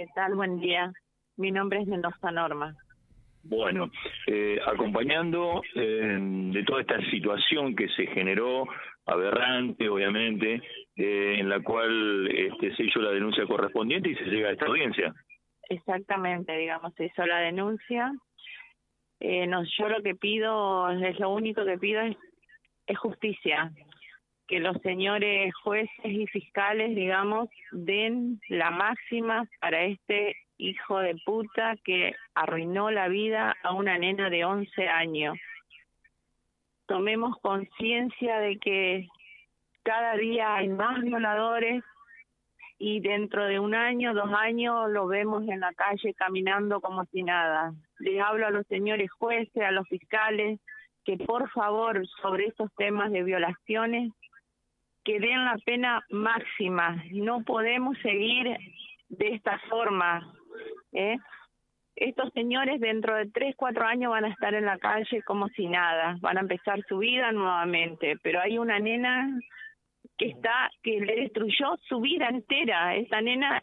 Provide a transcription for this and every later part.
¿Qué tal? Buen día. Mi nombre es Mendoza Norma. Bueno, eh, acompañando eh, de toda esta situación que se generó, aberrante obviamente, eh, en la cual este, se hizo la denuncia correspondiente y se llega a esta audiencia. Exactamente, digamos, se hizo la denuncia. Eh, no, yo lo que pido, es lo único que pido es, es justicia, que los señores jueces y fiscales, digamos, den la máxima para este hijo de puta que arruinó la vida a una nena de 11 años. Tomemos conciencia de que cada día hay más violadores y dentro de un año, dos años, lo vemos en la calle caminando como si nada. Les hablo a los señores jueces, a los fiscales, que por favor sobre estos temas de violaciones que den la pena máxima. No podemos seguir de esta forma. ¿eh? Estos señores dentro de tres, cuatro años van a estar en la calle como si nada, van a empezar su vida nuevamente, pero hay una nena que está, que le destruyó su vida entera. Esta nena,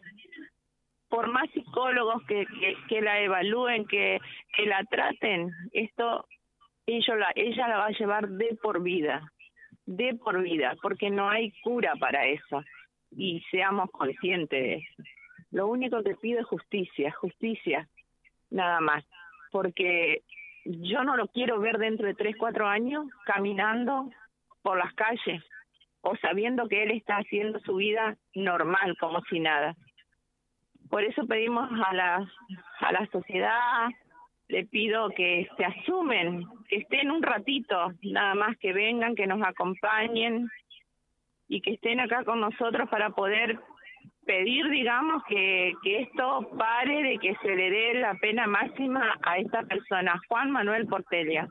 por más psicólogos que, que, que la evalúen, que, que la traten, esto, la, ella la va a llevar de por vida de por vida, porque no hay cura para eso y seamos conscientes de eso. Lo único que pido es justicia, justicia, nada más, porque yo no lo quiero ver dentro de tres, cuatro años caminando por las calles o sabiendo que él está haciendo su vida normal, como si nada. Por eso pedimos a la, a la sociedad, le pido que se asumen, que estén un ratito, nada más que vengan, que nos acompañen y que estén acá con nosotros para poder pedir, digamos, que, esto pare de que se le dé la pena máxima a esta persona, Juan Manuel Portelia.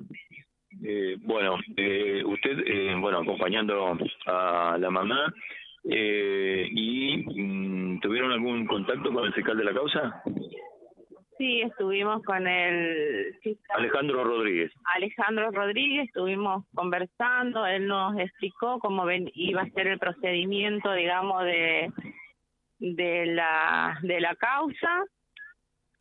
Eh, bueno, eh, usted, eh, bueno, acompañando a la mamá, eh, ¿y mm, tuvieron algún contacto con el fiscal de la causa? Sí, estuvimos con el Alejandro Rodríguez. Alejandro Rodríguez, estuvimos conversando, él nos explicó cómo ven, iba a ser el procedimiento, digamos, de, de, la, de la causa.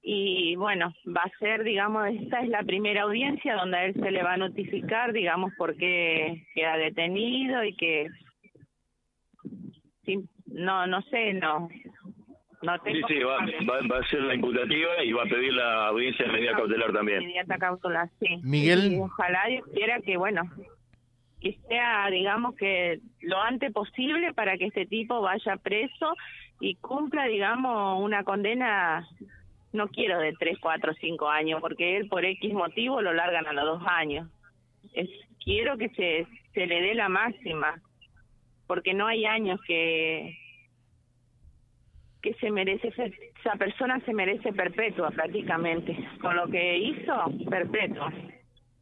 Y bueno, va a ser, digamos, esta es la primera audiencia donde a él se le va a notificar, digamos, por qué queda detenido y que, sí, no, no sé, no, sí, sí, va, va, a ser la imputativa y va a pedir la audiencia de medida cautelar también. Inmediata cautelar, sí. Miguel. Y ojalá Dios quiera que, bueno, que sea, digamos, que lo antes posible para que este tipo vaya preso y cumpla, digamos, una condena, no quiero de tres, cuatro, cinco años, porque él por X motivo lo largan a los dos años. Es, quiero que se, se le dé la máxima, porque no hay años que que se merece, esa persona se merece perpetua prácticamente, con lo que hizo, perpetua.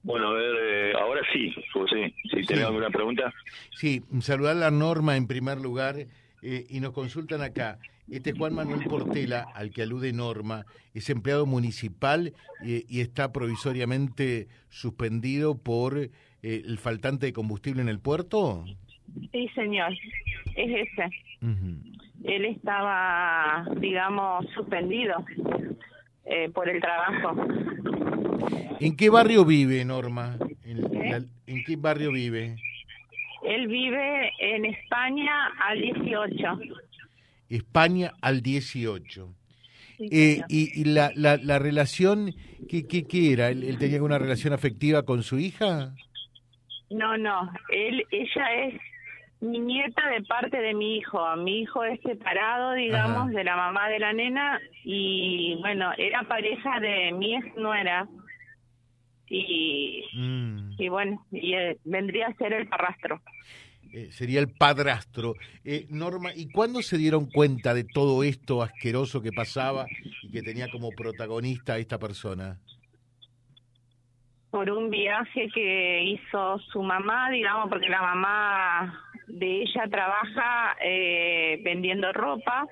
Bueno, a ver, eh, ahora sí, José, si tenés alguna pregunta. Sí, saludar la norma en primer lugar eh, y nos consultan acá. Este Juan Manuel Portela, al que alude Norma, es empleado municipal eh, y está provisoriamente suspendido por el faltante de combustible en el puerto. Sí, señor, es ese él estaba, digamos, suspendido eh, por el trabajo. ¿En qué barrio vive, Norma? ¿En, ¿En, qué barrio vive? Él vive en España al 18. España al 18. eh, y, y la, la, la, relación, ¿qué, qué, qué era? ¿Él, ¿Él, tenía una relación afectiva con su hija? No, no, él, ella es mi nieta de parte de mi hijo. Mi hijo es separado, digamos, de la mamá de la nena y bueno, era pareja de mi ex nuera y, mm. y bueno, y, eh, vendría a ser el parrastro. Eh, sería el padrastro. Eh, Norma, ¿y cuándo se dieron cuenta de todo esto asqueroso que pasaba y que tenía como protagonista a esta persona? Por un viaje que hizo su mamá, digamos, porque la mamá de ella trabaja eh, vendiendo ropa,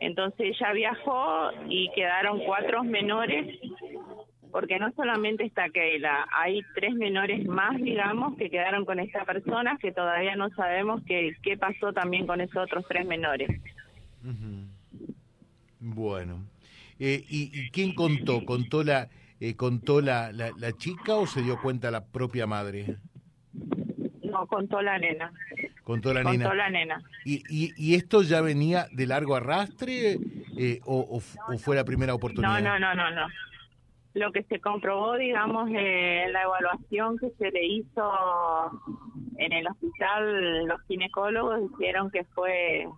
entonces ella viajó y quedaron cuatro menores, porque no solamente está Keila, hay tres menores más, digamos, que quedaron con esta persona, que todavía no sabemos qué, qué pasó también con esos otros tres menores. Bueno. Eh, ¿y, quién contó? ¿Contó la eh, contó la, la, chica o se dio cuenta la propia madre? No, contó la nena. Contó la nena. Contó la nena. ¿Y, y, esto ya venía de largo arrastre eh, o, o, fue la primera oportunidad? No, no, no, no, no. Lo que se comprobó, digamos, en la evaluación que se le hizo en el hospital, los ginecólogos dijeron que fue,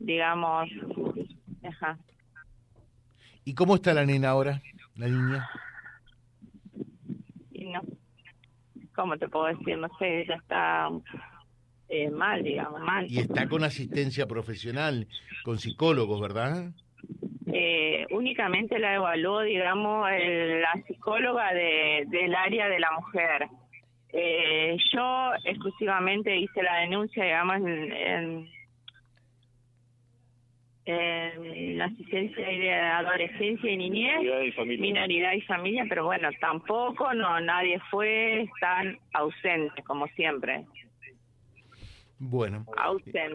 digamos, ajá, ¿Y cómo está la nena ahora, la niña? no, ¿cómo te puedo decir? No sé, ella está eh, mal, digamos, mal. Y está con asistencia profesional, con psicólogos, ¿verdad? Eh, únicamente la evaluó, digamos, la psicóloga de, del área de la mujer. Eh, yo exclusivamente hice la denuncia, digamos, en en asistencia de adolescencia y niñez, minoridad y familia, pero bueno, tampoco, no, nadie fue, están ausentes, como siempre. Bueno,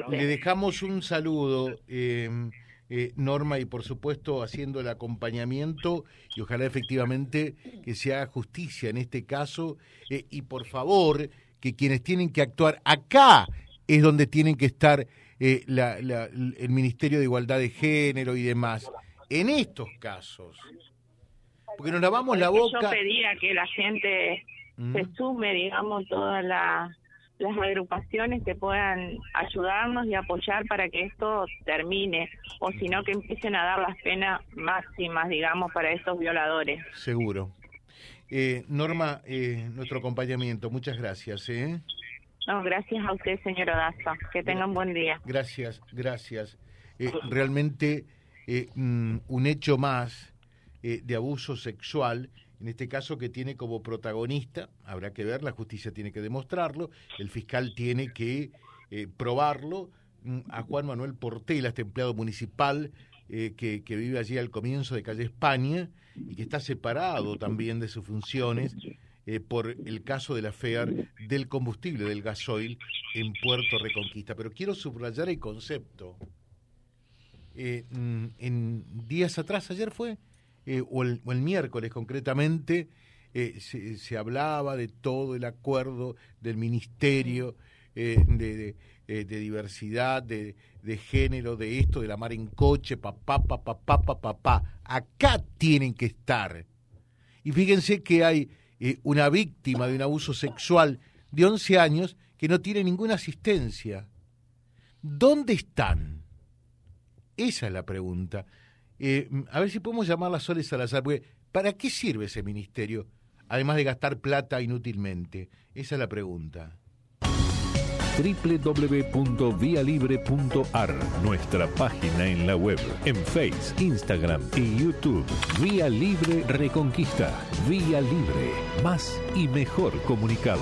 le dejamos un saludo, em, eh, Norma, y por supuesto haciendo el acompañamiento, y ojalá efectivamente que se haga justicia en este caso, eh, y por favor, que quienes tienen que actuar acá es donde tienen que estar eh, la, el Ministerio de Igualdad de Género y demás. En estos casos, porque nos lavamos la boca. Yo pedía que la gente mm. se sume, digamos, todas las agrupaciones que puedan ayudarnos y apoyar para que esto termine, o si no, que empiecen a dar las penas máximas, digamos, para estos violadores. Seguro. Eh, Norma, eh, nuestro acompañamiento, muchas gracias. ¿eh? No, gracias a usted, señor Odaza. Que tenga un buen día. Gracias, gracias. Eh, realmente eh, mm, un hecho más eh, de abuso sexual, en este caso que tiene como protagonista, habrá que ver, la justicia tiene que demostrarlo, el fiscal tiene que probarlo, mm, a Juan Manuel Portela, este empleado municipal que, que vive allí al comienzo de calle España y que está separado también de sus funciones eh, por el caso de la FEAR del combustible, del gasoil en Puerto Reconquista. Pero quiero subrayar el concepto. Eh, mm, en días atrás, ayer fue, eh, o, el, miércoles concretamente, se, hablaba de todo el acuerdo del Ministerio de, diversidad, de, género, de esto, de la mar en coche, papá, papá, papá, papá. Acá tienen que estar. Y fíjense que hay eh, una víctima de un abuso sexual de 11 años que no tiene ninguna asistencia. ¿Dónde están? Esa es la pregunta. Eh, a ver si podemos llamarla Soles Salazar, porque ¿para qué sirve ese ministerio? Además de gastar plata inútilmente. Esa es la pregunta www.vialibre.ar, nuestra página en la web, en Face, Instagram y YouTube. Vía Libre Reconquista. Vía Libre. Más y mejor comunicados.